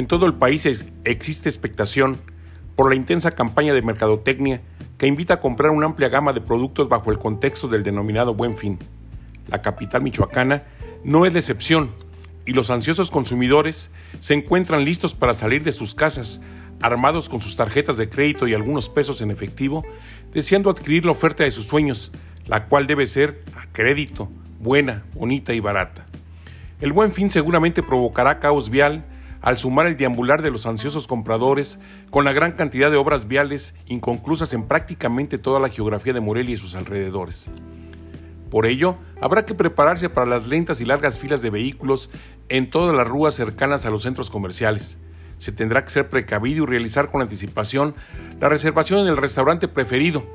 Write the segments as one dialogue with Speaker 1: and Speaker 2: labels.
Speaker 1: En todo el país existe expectación por la intensa campaña de mercadotecnia que invita a comprar una amplia gama de productos bajo el contexto del denominado Buen Fin. La capital michoacana no es la excepción y los ansiosos consumidores se encuentran listos para salir de sus casas, armados con sus tarjetas de crédito y algunos pesos en efectivo, deseando adquirir la oferta de sus sueños, la cual debe ser a crédito, buena, bonita y barata. El buen fin seguramente provocará caos vial al sumar el deambular de los ansiosos compradores con la gran cantidad de obras viales inconclusas en prácticamente toda la geografía de Morelia y sus alrededores. Por ello, habrá que prepararse para las lentas y largas filas de vehículos en todas las ruas cercanas a los centros comerciales. Se tendrá que ser precavido y realizar con anticipación la reservación en el restaurante preferido,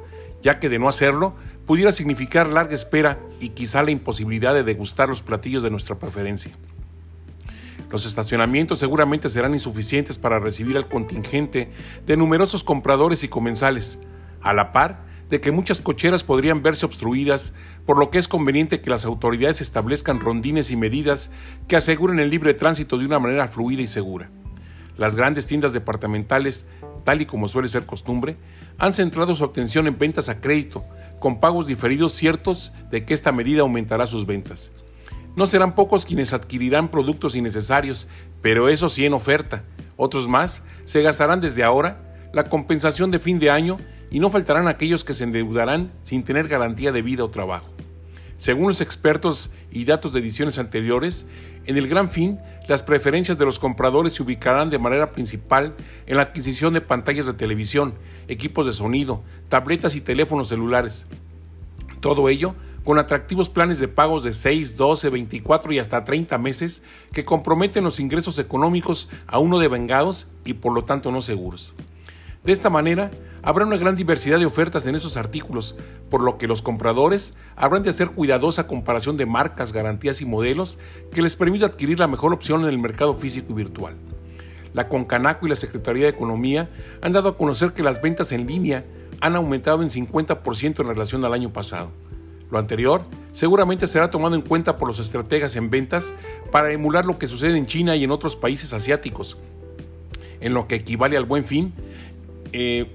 Speaker 1: ya que de no hacerlo pudiera significar larga espera y quizá la imposibilidad de degustar los platillos de nuestra preferencia. Los estacionamientos seguramente serán insuficientes para recibir al contingente de numerosos compradores y comensales, a la par de que muchas cocheras podrían verse obstruidas, por lo que es conveniente que las autoridades establezcan rondines y medidas que aseguren el libre tránsito de una manera fluida y segura. Las grandes tiendas departamentales, tal y como suele ser costumbre, han centrado su atención en ventas a crédito, con pagos diferidos ciertos de que esta medida aumentará sus ventas. No serán pocos quienes adquirirán productos innecesarios, pero eso sí en oferta. Otros más se gastarán desde ahora la compensación de fin de año y no faltarán aquellos que se endeudarán sin tener garantía de vida o trabajo. Según los expertos y datos de ediciones anteriores, en el gran fin, las preferencias de los compradores se ubicarán de manera principal en la adquisición de pantallas de televisión, equipos de sonido, tabletas y teléfonos celulares. Todo ello con atractivos planes de pagos de 6, 12, 24 y hasta 30 meses que comprometen los ingresos económicos a uno de vengados y por lo tanto no seguros. De esta manera, habrá una gran diversidad de ofertas en esos artículos, por lo que los compradores habrán de hacer cuidadosa comparación de marcas, garantías y modelos que les permita adquirir la mejor opción en el mercado físico y virtual. La Concanaco y la Secretaría de Economía han dado a conocer que las ventas en línea han aumentado en 50% en relación al año pasado. Lo anterior seguramente será tomado en cuenta por los estrategas en ventas para emular lo que sucede en China y en otros países asiáticos, en lo que equivale al buen fin, eh,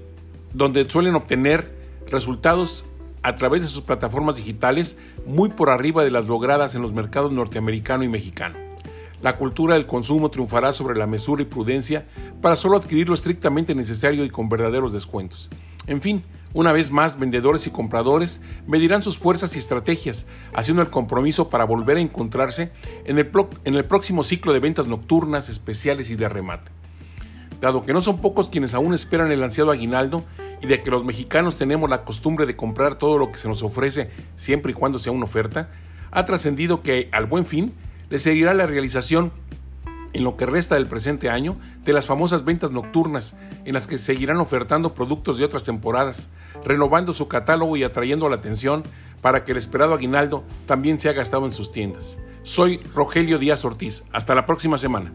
Speaker 1: donde suelen obtener resultados a través de sus plataformas digitales muy por arriba de las logradas en los mercados norteamericano y mexicano. La cultura del consumo triunfará sobre la mesura y prudencia para solo adquirir lo estrictamente necesario y con verdaderos descuentos. En fin, una vez más, vendedores y compradores medirán sus fuerzas y estrategias, haciendo el compromiso para volver a encontrarse en el, próximo ciclo de ventas nocturnas, especiales y de remate. Dado que no son pocos quienes aún esperan el ansiado aguinaldo y de que los mexicanos tenemos la costumbre de comprar todo lo que se nos ofrece siempre y cuando sea una oferta, ha trascendido que al buen fin le seguirá la realización en lo que resta del presente año de las famosas ventas nocturnas, en las que seguirán ofertando productos de otras temporadas, renovando su catálogo y atrayendo la atención para que el esperado aguinaldo también sea gastado en sus tiendas. Soy Rogelio Díaz Ortiz. Hasta la próxima semana.